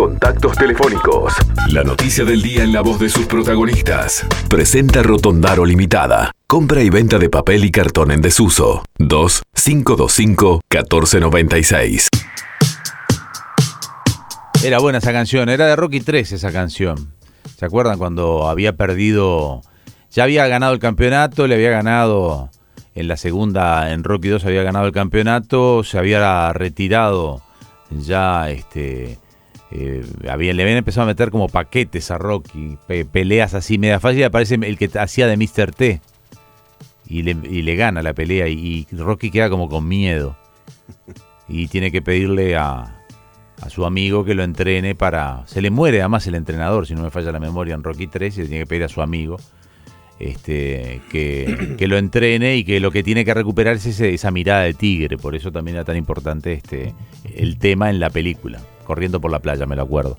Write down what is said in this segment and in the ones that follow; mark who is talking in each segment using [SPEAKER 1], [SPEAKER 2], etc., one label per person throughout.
[SPEAKER 1] Contactos telefónicos. La noticia del día en la voz de sus protagonistas. Presenta Rotondaro Limitada. Compra y venta de papel y cartón en desuso. 2 525 1496.
[SPEAKER 2] Era buena esa canción, era de Rocky 3 esa canción. ¿Se acuerdan cuando había perdido, ya había ganado el campeonato, le había ganado en la segunda, en Rocky 2 había ganado el campeonato, se había retirado ya, este, eh, había, le habían empezado a meter como paquetes a Rocky, peleas así media fácil, aparece el que hacía de Mr. T y le, y le gana la pelea y Rocky queda como con miedo y tiene que pedirle a su amigo que lo entrene para... Se le muere además el entrenador, si no me falla la memoria, en Rocky 3 y le tiene que pedir a su amigo este, que, que, lo entrene y que lo que tiene que recuperar es esa mirada de tigre. Por eso también era tan importante este, el tema en la película. Corriendo por la playa, me lo acuerdo.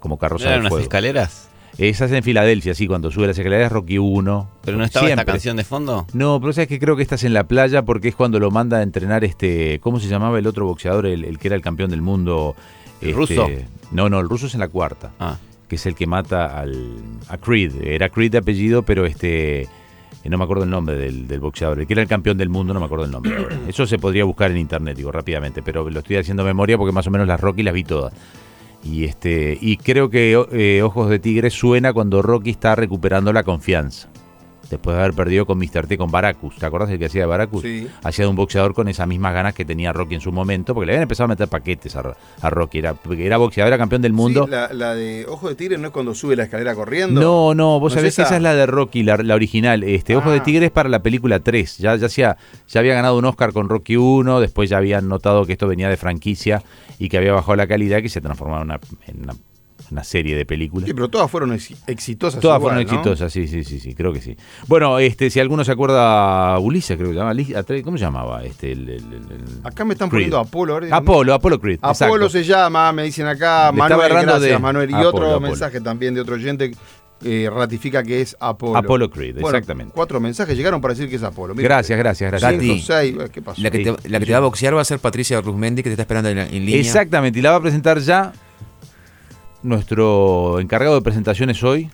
[SPEAKER 2] Como carroza de fuego.
[SPEAKER 3] escaleras?
[SPEAKER 2] Esa es en Filadelfia, sí, cuando sube las escaleras Rocky 1.
[SPEAKER 3] ¿Pero no estaba esta canción de fondo?
[SPEAKER 2] No, pero sabes que creo que estás en la playa porque es cuando lo manda a entrenar este. ¿Cómo se llamaba el otro boxeador, el, que era el campeón del mundo?
[SPEAKER 3] ¿El ruso?
[SPEAKER 2] Este, no, no, el ruso es en la cuarta. Ah. Que es el que mata al, a Creed. Era Creed de apellido, pero este. No me acuerdo el nombre del, del, boxeador. El que era el campeón del mundo, no me acuerdo el nombre. Eso se podría buscar en internet, digo, rápidamente. Pero lo estoy haciendo memoria porque más o menos las Rocky las vi todas. Y, este, y creo que eh, Ojos de Tigre suena cuando Rocky está recuperando la confianza después de haber perdido con Mr. T con Baracus. ¿Te acuerdas del que hacía de Baracus? Sí. Hacía de un boxeador con esas mismas ganas que tenía Rocky en su momento, porque le habían empezado a meter paquetes a, Rocky. Era, era boxeador, era campeón del mundo.
[SPEAKER 4] Sí, la, de Ojo de Tigre no es cuando sube la escalera corriendo.
[SPEAKER 2] No, no, vos sabés que esa es la de Rocky, la, original. Este, Ojo de ah. Tigre es para la película 3. Ya, ya, ya había ganado un Oscar con Rocky 1, después ya habían notado que esto venía de franquicia y que había bajado la calidad, que se transformaba en una una serie de películas.
[SPEAKER 4] Sí, pero todas fueron exitosas.
[SPEAKER 2] Todas fueron exitosas, sí, sí, sí, sí, creo que sí. Bueno, este, si alguno se acuerda, Ulises creo que se llama, ¿cómo se llamaba? Este, el,
[SPEAKER 4] acá me están poniendo Apolo.
[SPEAKER 2] Apolo, Apolo Creed.
[SPEAKER 4] Apolo se llama, me dicen acá, Manuel, gracias, Manuel. Y otro mensaje también de otro oyente eh, ratifica que es Apolo.
[SPEAKER 2] Apolo Creed, exactamente.
[SPEAKER 4] Cuatro mensajes llegaron para decir que es Apolo.
[SPEAKER 2] gracias, gracias, gracias.
[SPEAKER 3] ¿qué pasó? La que, te, la que te va a boxear va a ser Patricia Ruzmendi, que te está esperando en, en línea.
[SPEAKER 2] Exactamente, y la va a presentar ya nuestro encargado de presentaciones hoy,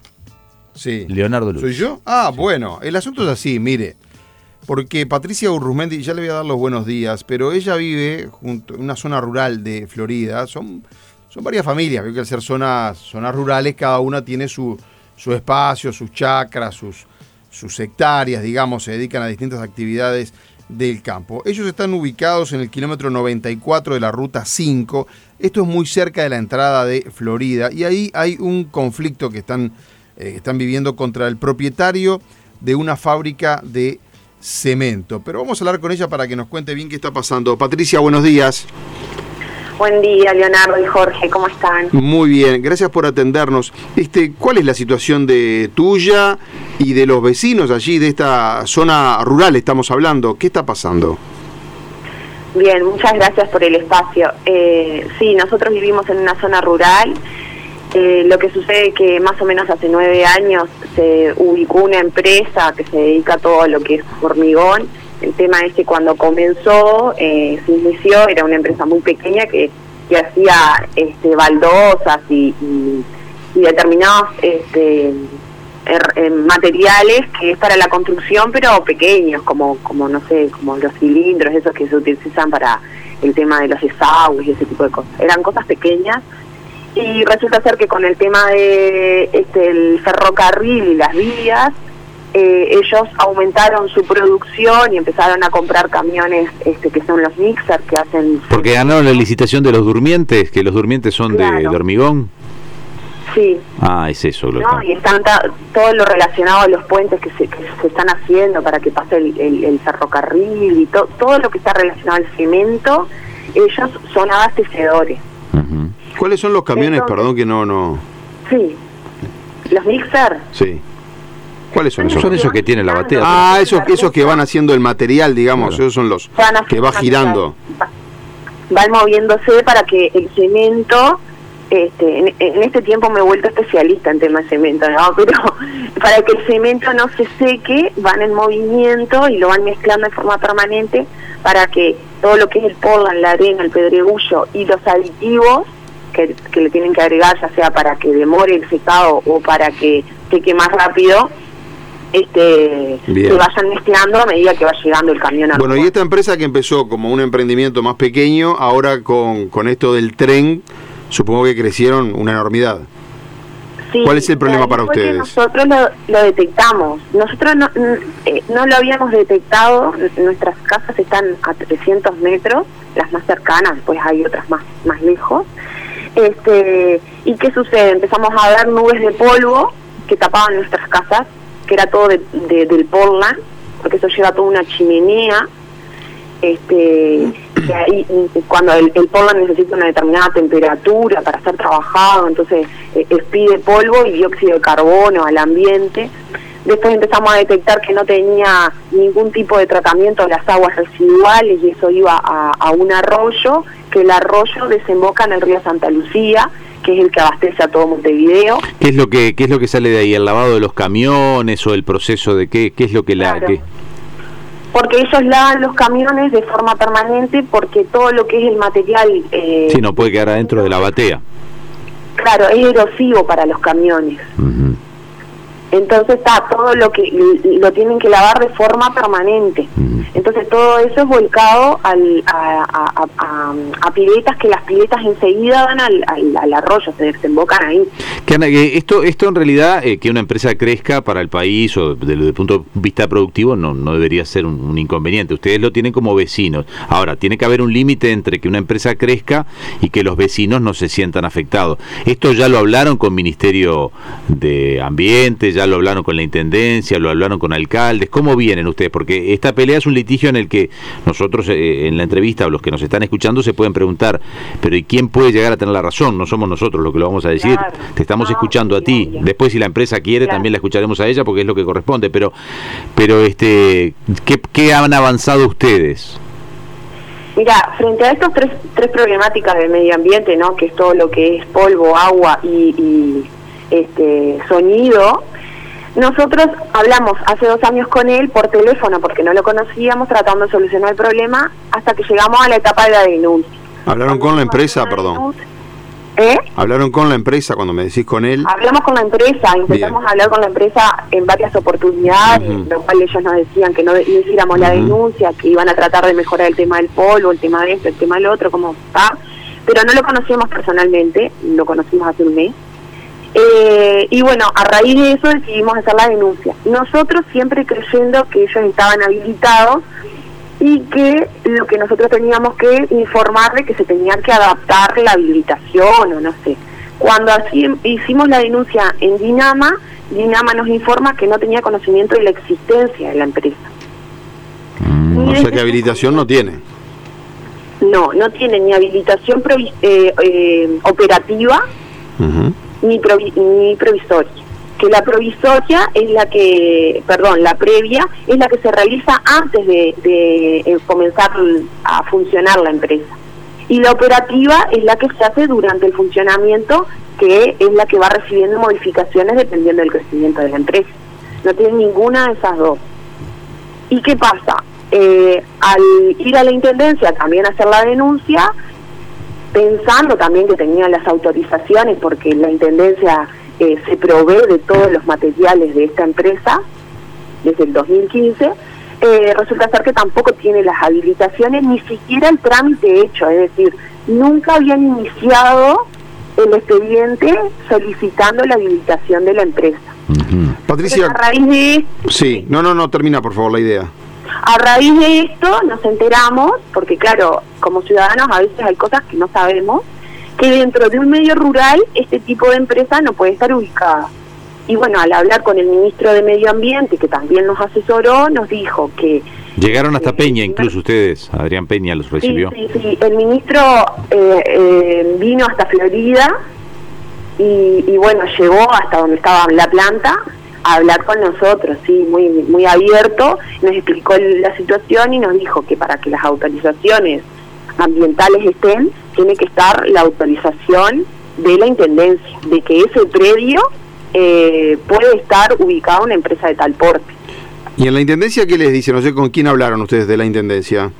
[SPEAKER 4] sí.
[SPEAKER 2] Leonardo Luz.
[SPEAKER 4] ¿Soy yo? Ah, bueno, el asunto es así, mire. Porque Patricia Urruzmendi, ya le voy a dar los buenos días, pero ella vive junto, en una zona rural de Florida. Son, son varias familias, creo que al ser zonas, zonas rurales, cada una tiene su, su espacio, sus chacras, sus, sus hectáreas, digamos, se dedican a distintas actividades del campo. Ellos están ubicados en el kilómetro 94 de la ruta 5. Esto es muy cerca de la entrada de Florida y ahí hay un conflicto que están, eh, están viviendo contra el propietario de una fábrica de cemento. Pero vamos a hablar con ella para que nos cuente bien qué está pasando. Patricia, buenos días.
[SPEAKER 5] Buen día, Leonardo y Jorge, ¿cómo están?
[SPEAKER 4] Muy bien, gracias por atendernos. Este, ¿Cuál es la situación de tuya y de los vecinos allí de esta zona rural estamos hablando? ¿Qué está pasando?
[SPEAKER 5] Bien, muchas gracias por el espacio. Eh, sí, nosotros vivimos en una zona rural. Eh, lo que sucede es que más o menos hace nueve años se ubicó una empresa que se dedica a todo lo que es hormigón el tema es que cuando comenzó, eh, se inició, era una empresa muy pequeña que, hacía este, baldosas y, determinados este, eh, materiales que es para la construcción, pero pequeños, como, como no sé, como los cilindros, esos que se utilizan para el tema de los desagües y ese tipo de cosas. Eran cosas pequeñas y resulta ser que con el tema de este, el ferrocarril y las vías, eh, ellos aumentaron su producción y empezaron a comprar camiones este, que son los mixers que hacen...
[SPEAKER 2] Porque ganaron la licitación de los durmientes, que los durmientes son de, hormigón.
[SPEAKER 5] Sí.
[SPEAKER 2] Ah, es eso.
[SPEAKER 5] Lo no, y están todo lo relacionado a los puentes que se, están haciendo para que pase el, ferrocarril y todo lo que está relacionado al cemento, ellos son abastecedores.
[SPEAKER 4] ¿Cuáles son los camiones, perdón, que no... no...
[SPEAKER 5] Sí, los mixer.
[SPEAKER 4] Sí.
[SPEAKER 2] ¿Cuáles son esos?
[SPEAKER 4] Son esos que tiene la batea. Ah, esos, esos que van haciendo el material, digamos, esos son los que va girando.
[SPEAKER 5] Van moviéndose para que el cemento, este, en, este tiempo me he vuelto especialista en temas de cemento, ¿no? pero para que el cemento no se seque, van en movimiento y lo van mezclando de forma permanente para que todo lo que es el polvo, la arena, el pedregullo y los aditivos que, que le tienen que agregar, ya sea para que demore el secado o para que seque más rápido, este,
[SPEAKER 4] Bien.
[SPEAKER 5] se vayan mezclando a medida que va llegando el camión a
[SPEAKER 4] Bueno, y esta empresa que empezó como un emprendimiento más pequeño, ahora con, con esto del tren, supongo que crecieron una enormidad.
[SPEAKER 5] Sí,
[SPEAKER 4] ¿Cuál es el problema para ustedes?
[SPEAKER 5] Nosotros lo, lo detectamos. Nosotros no, eh, no lo habíamos detectado. Nuestras casas están a 300 metros, las más cercanas, después hay otras más, más lejos. Este, ¿Y qué sucede? Empezamos a ver nubes de polvo que tapaban nuestras casas, que era todo de, de- del Portland, porque eso lleva toda una chimenea este que ahí, mm, cuando el, el polvo necesita una determinada temperatura para ser trabajado, entonces eh, expide polvo y dióxido de carbono al ambiente. Después empezamos a detectar que no tenía ningún tipo de tratamiento de las aguas residuales y eso iba a, a un arroyo, que el arroyo desemboca en el río Santa Lucía, que es el que abastece a todo Montevideo.
[SPEAKER 2] ¿Qué es lo que qué es lo que sale de ahí? ¿El lavado de los camiones o el proceso de qué qué es lo que la
[SPEAKER 5] Claro.
[SPEAKER 2] qué-
[SPEAKER 5] Porque ellos lavan los camiones de forma permanente porque todo lo que es el material... eh,
[SPEAKER 2] Sí, no puede quedar adentro de la batea.
[SPEAKER 5] Claro, es erosivo para los camiones. Entonces está todo lo que lo tienen que lavar de forma permanente. Entonces todo eso es volcado al, a, a, a- a- a piletas que las piletas enseguida van al, al, al arroyo, se desembocan ahí.
[SPEAKER 2] Que, Ana, que esto, esto en realidad, eh, que una empresa crezca para el país o desde el punto de vista productivo no, no debería ser un, un inconveniente. Ustedes lo tienen como vecinos. Ahora, tiene que haber un límite entre que una empresa crezca y que los vecinos no se sientan afectados. Esto ya lo hablaron con Ministerio de Ambiente, ya lo hablaron con la Intendencia, lo hablaron con alcaldes. ¿Cómo vienen ustedes? Porque esta pelea es un litigio en el que nosotros eh, en la entrevista o los que nos están escuchando se pueden preguntar, pero ¿y quién puede llegar a tener la razón? No somos nosotros los que lo vamos a decir.
[SPEAKER 5] Claro.
[SPEAKER 2] Te estamos escuchando a ti. Después si la empresa quiere
[SPEAKER 5] Claro.
[SPEAKER 2] también la escucharemos a ella porque es lo que corresponde, pero pero este ¿qué, qué han avanzado ustedes?
[SPEAKER 5] Mira, frente a estas tres, tres problemáticas del medio ambiente, ¿no? que es todo lo que es polvo, agua y, y, este sonido, nosotros hablamos hace dos años con él por teléfono porque no lo conocíamos, tratando de solucionar el problema, hasta que llegamos a la etapa de la denuncia.
[SPEAKER 4] Hablaron con la empresa, perdón.
[SPEAKER 5] ¿Eh?
[SPEAKER 4] Hablaron con la empresa cuando me decís con él.
[SPEAKER 5] Hablamos con la empresa, empezamos
[SPEAKER 4] Bien.
[SPEAKER 5] hablar con la empresa en varias oportunidades,
[SPEAKER 4] Ujú.
[SPEAKER 5] lo cual ellos nos decían que no, no hiciéramos la denuncia, que iban a tratar de mejorar el tema del polvo, el tema de esto, el tema del otro, como está. Pero no lo conocíamos personalmente, lo conocimos hace un mes. Eh, y bueno, a raíz de eso decidimos hacer la denuncia. Nosotros siempre creyendo que ellos estaban habilitados y que lo que nosotros teníamos que informarle que se tenía que adaptar la habilitación o no sé. Cuando así hicimos la denuncia en Dinama, Dinama nos informa que no tenía conocimiento de la existencia de la empresa.
[SPEAKER 4] O sea que habilitación no tiene.
[SPEAKER 5] No, no tiene ni habilitación eh, eh, operativa
[SPEAKER 4] Ujú.
[SPEAKER 5] Ni, provi- ni provisoria. Que la provisoria es la que, perdón, la previa es la que se realiza antes de, eh, comenzar a funcionar la empresa. Y la operativa es la que se hace durante el funcionamiento, que es la que va recibiendo modificaciones dependiendo del crecimiento de la empresa. No tiene ninguna de esas dos. ¿Y qué pasa? Eh, al ir a la intendencia también hacer la denuncia, pensando también que tenía las autorizaciones, porque la Intendencia eh, se provee de todos los materiales de esta empresa desde el 2015, eh, resulta ser que tampoco tiene las habilitaciones, ni siquiera el trámite hecho, es decir, nunca habían iniciado el expediente solicitando la habilitación de la empresa.
[SPEAKER 4] Patricia,
[SPEAKER 5] A raíz de
[SPEAKER 4] sí, no, no, no, termina por favor la idea.
[SPEAKER 5] A raíz de esto nos enteramos, porque claro, como ciudadanos a veces hay cosas que no sabemos, que dentro de un medio rural este tipo de empresa no puede estar ubicada. Y bueno, al hablar con el ministro de Medio Ambiente, que también nos asesoró, nos dijo que
[SPEAKER 2] Llegaron hasta
[SPEAKER 5] Eh,
[SPEAKER 2] Peña, incluso ustedes, Adrián Peña los
[SPEAKER 5] sí,
[SPEAKER 2] recibió.
[SPEAKER 5] sí, sí, el ministro eh, eh, vino hasta Florida y, y bueno, llegó hasta donde estaba la planta a hablar con nosotros, sí, muy, muy abierto, nos explicó la situación y nos dijo que para que las autorizaciones ambientales estén, tiene que estar la autorización de la Intendencia, de que ese predio eh, puede estar ubicado una empresa de tal porte.
[SPEAKER 4] ¿Y en la intendencia qué les dice? No sé con quién hablaron ustedes de la intendencia.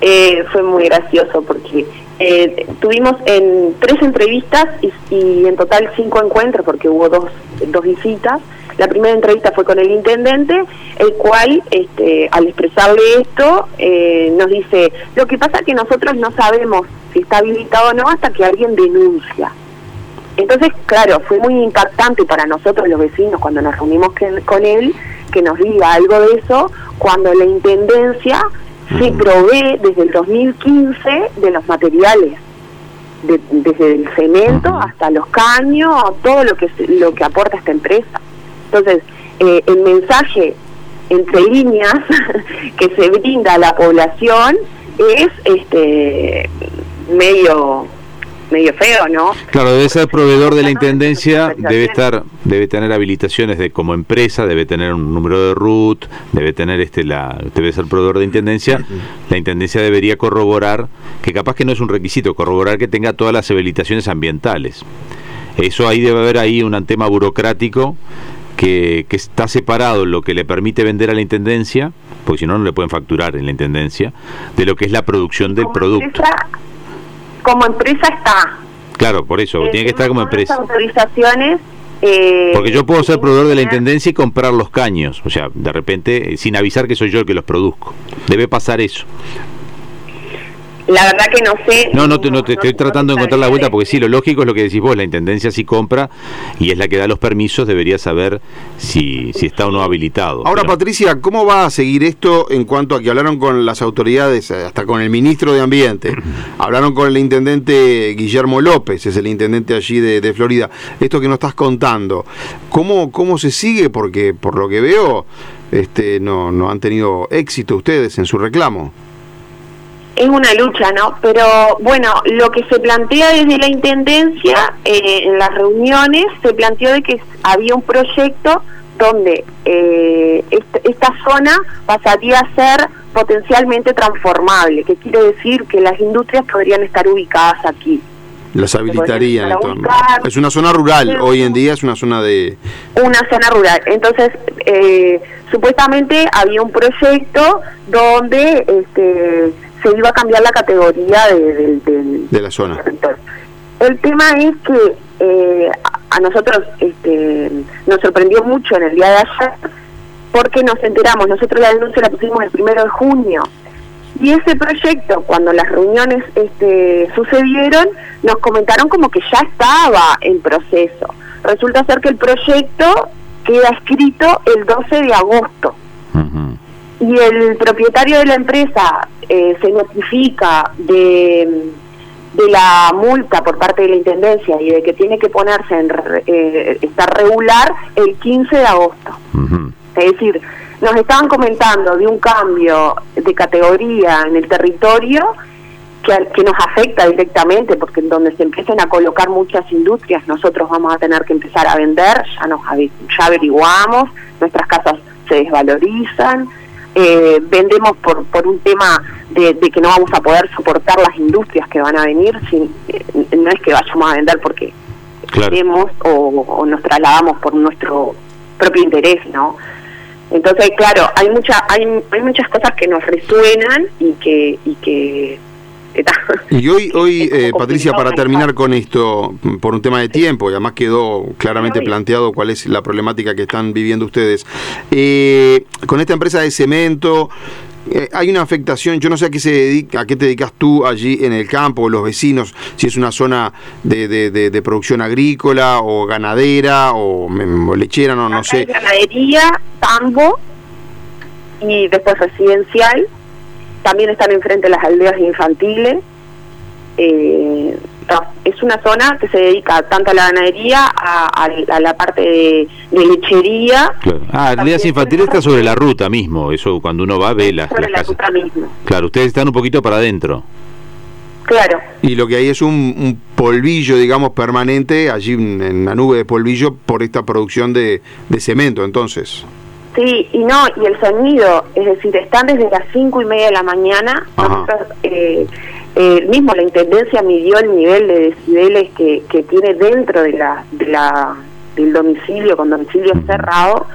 [SPEAKER 5] Eh, fue muy gracioso porque eh, tuvimos en tres entrevistas y, y, en total cinco encuentros porque hubo dos, dos visitas. La primera entrevista fue con el intendente, el cual, este, al expresarle esto, eh, nos dice, lo que pasa es que nosotros no sabemos si está habilitado o no hasta que alguien denuncia. Entonces, claro, fue muy impactante para nosotros los vecinos cuando nos reunimos con él, que nos diga algo de eso, cuando la Intendencia se provee desde el 2015 de los materiales, desde el cemento hasta los caños, todo lo que, lo que aporta esta empresa. Entonces, eh, el mensaje entre líneas que se brinda a la población es este medio medio feo, ¿no?
[SPEAKER 2] Claro, debe ser proveedor de la intendencia, debe estar, debe tener habilitaciones de como empresa, debe tener un número de RUT, debe tener este la, debe ser proveedor de intendencia. La intendencia debería corroborar, que capaz que no es un requisito, corroborar que tenga todas las habilitaciones ambientales. Eso ahí debe haber ahí un tema burocrático que, que, está separado lo que le permite vender a la intendencia, porque si no, no le pueden facturar en la intendencia, de lo que es la producción del producto
[SPEAKER 5] como empresa está.
[SPEAKER 2] Claro, por eso, tiene que estar como empresa.
[SPEAKER 5] autorizaciones. Eh,
[SPEAKER 2] Porque yo puedo ser proveedor de la intendencia y comprar los caños, o sea, de repente, sin avisar que soy yo el que los produzco. Debe pasar eso.
[SPEAKER 5] La verdad que no sé.
[SPEAKER 2] No, no te, no te estoy tratando de encontrar la vuelta porque sí, lo lógico es lo que decís vos, la Intendencia si compra y es la que da los permisos, debería saber si, si está o no habilitado.
[SPEAKER 4] Ahora, Patricia, ¿cómo va a seguir esto en cuanto a que hablaron con las autoridades, hasta con el ministro de Ambiente? hablaron con el intendente Guillermo López, es el intendente allí de, de Florida. Esto que nos estás contando, ¿cómo, ¿cómo se sigue? Porque por lo que veo, este, no, no han tenido éxito ustedes en su reclamo
[SPEAKER 5] es una lucha, ¿no? Pero bueno, lo que se plantea desde la Intendencia, eh, en las reuniones, se planteó de que había un proyecto donde eh, esta, zona pasaría a ser potencialmente transformable, que quiere decir que las industrias podrían estar ubicadas aquí.
[SPEAKER 4] Las habilitarían entonces. Es una zona rural, hoy en día es una zona de...
[SPEAKER 5] Una zona rural. Entonces, eh, supuestamente había un proyecto donde este, se iba a cambiar la categoría de,
[SPEAKER 4] de la zona.
[SPEAKER 5] El tema es que eh, a nosotros este, nos sorprendió mucho en el día de ayer porque nos enteramos, nosotros la denuncia la pusimos el primero de junio y ese proyecto, cuando las reuniones este, sucedieron, nos comentaron como que ya estaba en proceso. Resulta ser que el proyecto queda escrito el 12 de agosto y el propietario de la empresa eh, se notifica de, de la multa por parte de la Intendencia y de que tiene que ponerse en eh, estar regular el 15 de agosto. Es decir, nos estaban comentando de un cambio de categoría en el territorio que, que nos afecta directamente porque en donde se empiecen a colocar muchas industrias nosotros vamos a tener que empezar a vender, ya nos ya averiguamos, nuestras casas se desvalorizan, eh, vendemos por, por un tema de, que no vamos a poder soportar las industrias que van a venir, sin, eh, no es que vayamos a vender porque queremos o, nos trasladamos por nuestro propio interés, ¿no? Entonces, claro, hay mucha, hay, hay muchas cosas que nos resuenan y que, y que
[SPEAKER 4] y hoy, hoy eh, Patricia, para terminar con esto, por un tema de tiempo, y además quedó claramente planteado cuál es la problemática que están viviendo ustedes, eh, con esta empresa de cemento, eh, hay una afectación, yo no sé a qué se dedica, a qué te dedicas tú allí en el campo, los vecinos, si es una zona de, de, producción agrícola o ganadera o, lechera, no, no sé.
[SPEAKER 5] Ganadería, tambo y después residencial también están enfrente las aldeas infantiles. Eh, es una zona que se dedica tanto a la ganadería, a, la parte de, lechería.
[SPEAKER 2] Ah, aldeas infantiles está sobre la ruta mismo, eso cuando uno va ve las,
[SPEAKER 5] sobre la Ruta mismo.
[SPEAKER 2] Claro, ustedes están un poquito para adentro.
[SPEAKER 5] Claro.
[SPEAKER 4] Y lo que hay es un, polvillo, digamos, permanente allí en la nube de polvillo por esta producción de, de cemento, entonces.
[SPEAKER 5] Sí, y no, y el sonido, es decir, están desde las cinco y media de la mañana. Eh, eh, mismo la intendencia midió el nivel de decibeles que, que tiene dentro de la, de la del domicilio con domicilio cerrado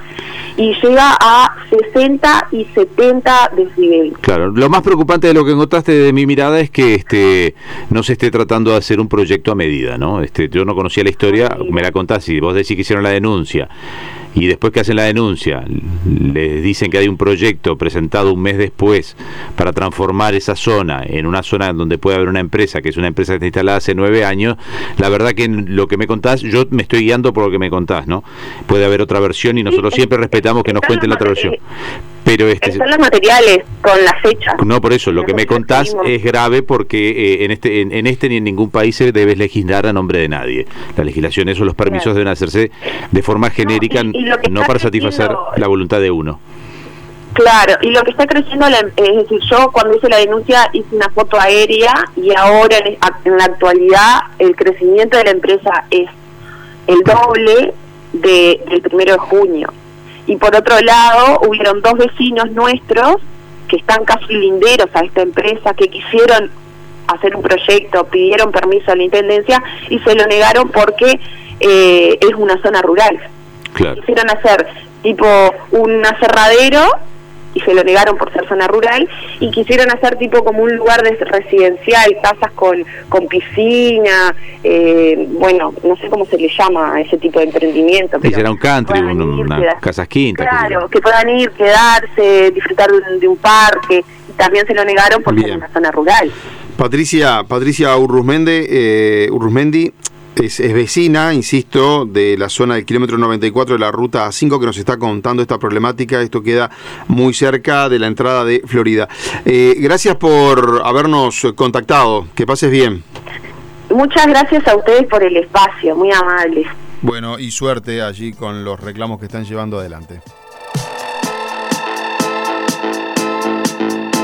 [SPEAKER 5] y llega a 60 y 70 decibeles.
[SPEAKER 2] Claro, lo más preocupante de lo que encontraste de mi mirada es que este no se esté tratando de hacer un proyecto a medida, ¿no? Este, yo no conocía la historia, me la contás y vos decís que hicieron la denuncia y después que hacen la denuncia les dicen que hay un proyecto presentado un mes después para transformar esa zona en una zona donde puede haber una empresa, que es una empresa que está instalada hace nueve años, la verdad que lo que me contás, yo me estoy guiando por lo que me contás, ¿no? Puede haber otra versión y nosotros siempre respetamos que nos cuenten la otra versión. Pero este
[SPEAKER 5] son los materiales con la fecha.
[SPEAKER 2] No, por eso, lo que me contás es grave porque eh, en este en, este ni en ningún país se debe legislar a nombre de nadie. La legislación, eso, los permisos deben hacerse de forma genérica, no, para satisfacer la voluntad de uno.
[SPEAKER 5] Claro, y lo que está creciendo, es decir, yo cuando hice la denuncia hice una foto aérea y ahora en, en la actualidad el crecimiento de la empresa es el doble de, del primero de junio. Y por otro lado, hubieron dos vecinos nuestros que están casi linderos a esta empresa que quisieron hacer un proyecto, pidieron permiso a la Intendencia y se lo negaron porque eh, es una zona rural. Quisieron hacer tipo un aserradero y se lo negaron por ser zona rural y quisieron hacer tipo como un lugar de residencial, casas con, con piscina, eh, bueno, no sé cómo se le llama a ese tipo de emprendimiento.
[SPEAKER 2] Sí, será un country, una casas quintas.
[SPEAKER 5] Claro, que, puedan ir, quedarse, disfrutar de, un parque, y también se lo negaron porque es una zona rural.
[SPEAKER 4] Patricia, Patricia Urruzmende, eh, Urruzmendi, es, vecina, insisto, de la zona del kilómetro 94 de la ruta 5 que nos está contando esta problemática. Esto queda muy cerca de la entrada de Florida. Eh, gracias por habernos contactado. Que pases bien.
[SPEAKER 5] Muchas gracias a ustedes por el espacio, muy amables.
[SPEAKER 4] Bueno, y suerte allí con los reclamos que están llevando adelante.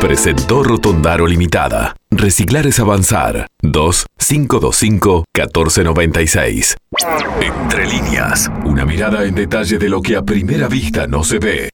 [SPEAKER 1] Presentó Rotondaro Limitada. Reciclar es avanzar. 2-525-1496. Entre líneas. Una mirada en detalle de lo que a primera vista no se ve.